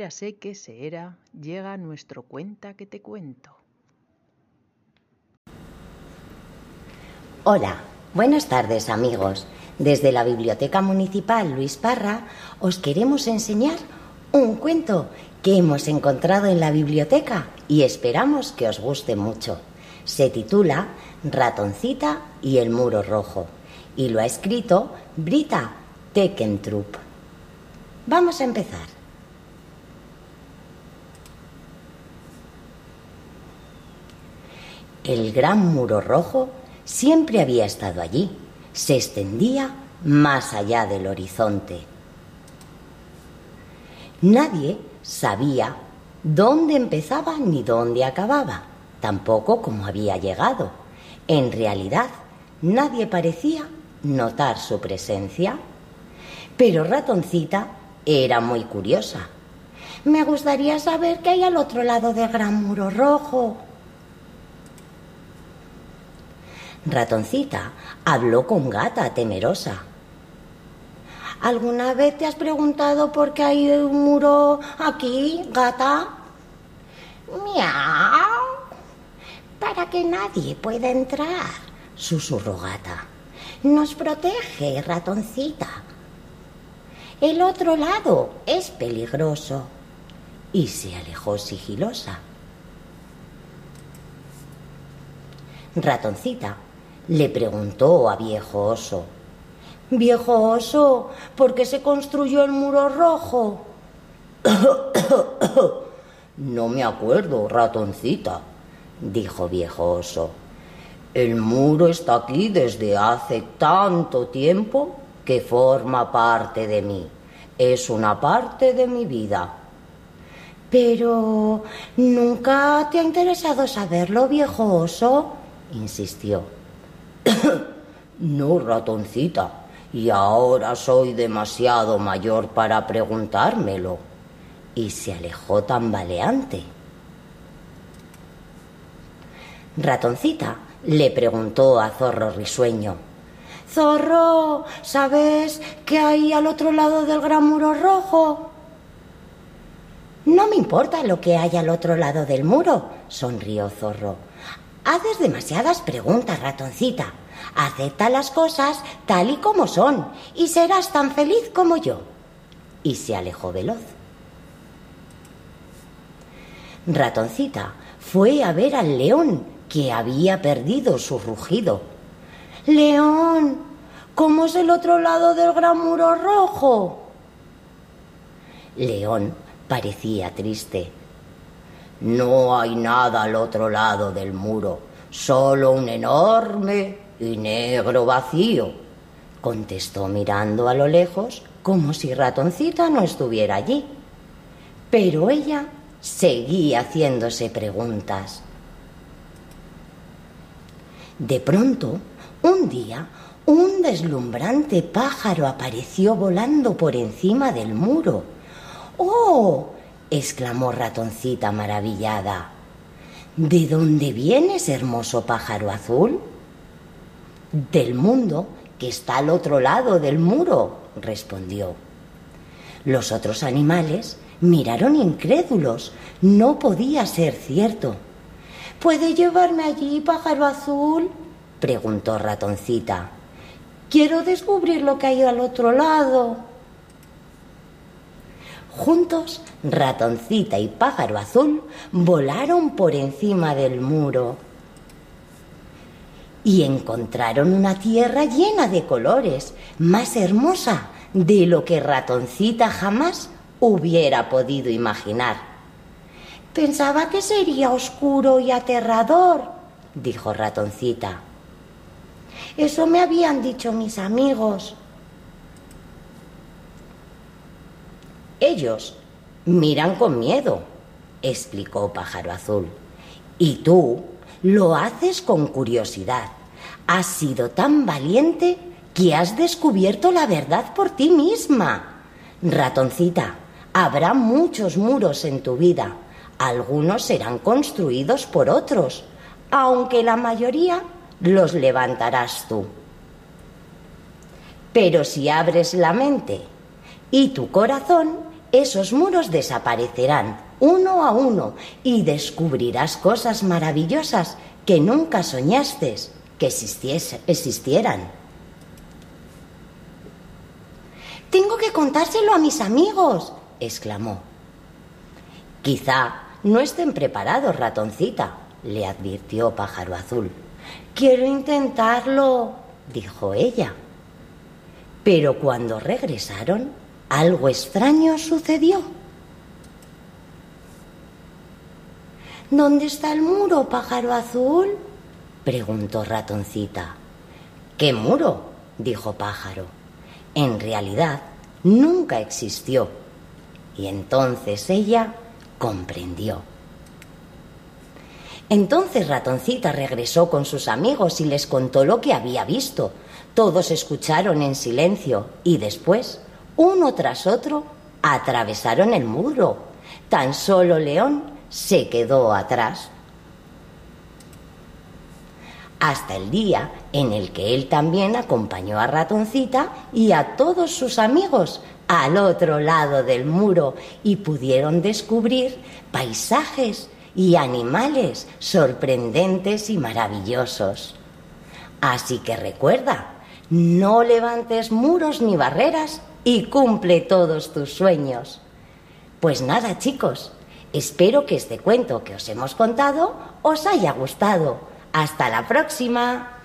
Érase que se era, llega nuestro cuenta que te cuento. Hola, buenas tardes amigos. Desde la Biblioteca Municipal Luis Parra os queremos enseñar un cuento que hemos encontrado en la biblioteca y esperamos que os guste mucho. Se titula Ratoncita y el muro rojo y lo ha escrito Brita Tekentrup. Vamos a empezar. El gran muro rojo siempre había estado allí. Se extendía más allá del horizonte. Nadie sabía dónde empezaba ni dónde acababa, tampoco cómo había llegado. En realidad, nadie parecía notar su presencia. Pero Ratoncita era muy curiosa. Me gustaría saber qué hay al otro lado del gran muro rojo. Ratoncita habló con Gata temerosa. ¿Alguna vez te has preguntado por qué hay un muro aquí, gata? Miau. Para que nadie pueda entrar, susurró Gata. Nos protege, ratoncita. El otro lado es peligroso. Y se alejó sigilosa. Ratoncita le preguntó a viejo oso. Viejo oso, ¿por qué se construyó el muro rojo? no me acuerdo, ratoncita, dijo viejo oso. El muro está aquí desde hace tanto tiempo que forma parte de mí. Es una parte de mi vida. Pero nunca te ha interesado saberlo, viejo oso, insistió. no, ratoncita, y ahora soy demasiado mayor para preguntármelo. Y se alejó tambaleante. Ratoncita le preguntó a Zorro risueño. Zorro, ¿sabes qué hay al otro lado del gran muro rojo? No me importa lo que hay al otro lado del muro, sonrió Zorro. Haces demasiadas preguntas, ratoncita. Acepta las cosas tal y como son y serás tan feliz como yo. Y se alejó veloz. Ratoncita fue a ver al león que había perdido su rugido. León, ¿cómo es el otro lado del gran muro rojo? León parecía triste. No hay nada al otro lado del muro, solo un enorme y negro vacío, contestó mirando a lo lejos como si ratoncita no estuviera allí. Pero ella seguía haciéndose preguntas. De pronto, un día, un deslumbrante pájaro apareció volando por encima del muro. ¡Oh! Exclamó ratoncita maravillada. ¿De dónde vienes, hermoso pájaro azul? Del mundo que está al otro lado del muro, respondió. Los otros animales miraron incrédulos. No podía ser cierto. ¿Puede llevarme allí, pájaro azul? preguntó ratoncita. Quiero descubrir lo que hay al otro lado. Juntos, ratoncita y pájaro azul volaron por encima del muro y encontraron una tierra llena de colores, más hermosa de lo que ratoncita jamás hubiera podido imaginar. Pensaba que sería oscuro y aterrador, dijo ratoncita. Eso me habían dicho mis amigos. Ellos miran con miedo, explicó Pájaro Azul. Y tú lo haces con curiosidad. Has sido tan valiente que has descubierto la verdad por ti misma. Ratoncita, habrá muchos muros en tu vida. Algunos serán construidos por otros, aunque la mayoría los levantarás tú. Pero si abres la mente y tu corazón, esos muros desaparecerán uno a uno y descubrirás cosas maravillosas que nunca soñaste que existieran. Tengo que contárselo a mis amigos, exclamó. Quizá no estén preparados, ratoncita, le advirtió Pájaro Azul. Quiero intentarlo, dijo ella. Pero cuando regresaron, algo extraño sucedió. ¿Dónde está el muro, pájaro azul? preguntó Ratoncita. ¿Qué muro? dijo Pájaro. En realidad, nunca existió. Y entonces ella comprendió. Entonces Ratoncita regresó con sus amigos y les contó lo que había visto. Todos escucharon en silencio y después, uno tras otro, atravesaron el muro. Tan solo León se quedó atrás. Hasta el día en el que él también acompañó a Ratoncita y a todos sus amigos al otro lado del muro y pudieron descubrir paisajes y animales sorprendentes y maravillosos. Así que recuerda, no levantes muros ni barreras y cumple todos tus sueños. Pues nada, chicos, espero que este cuento que os hemos contado os haya gustado. Hasta la próxima.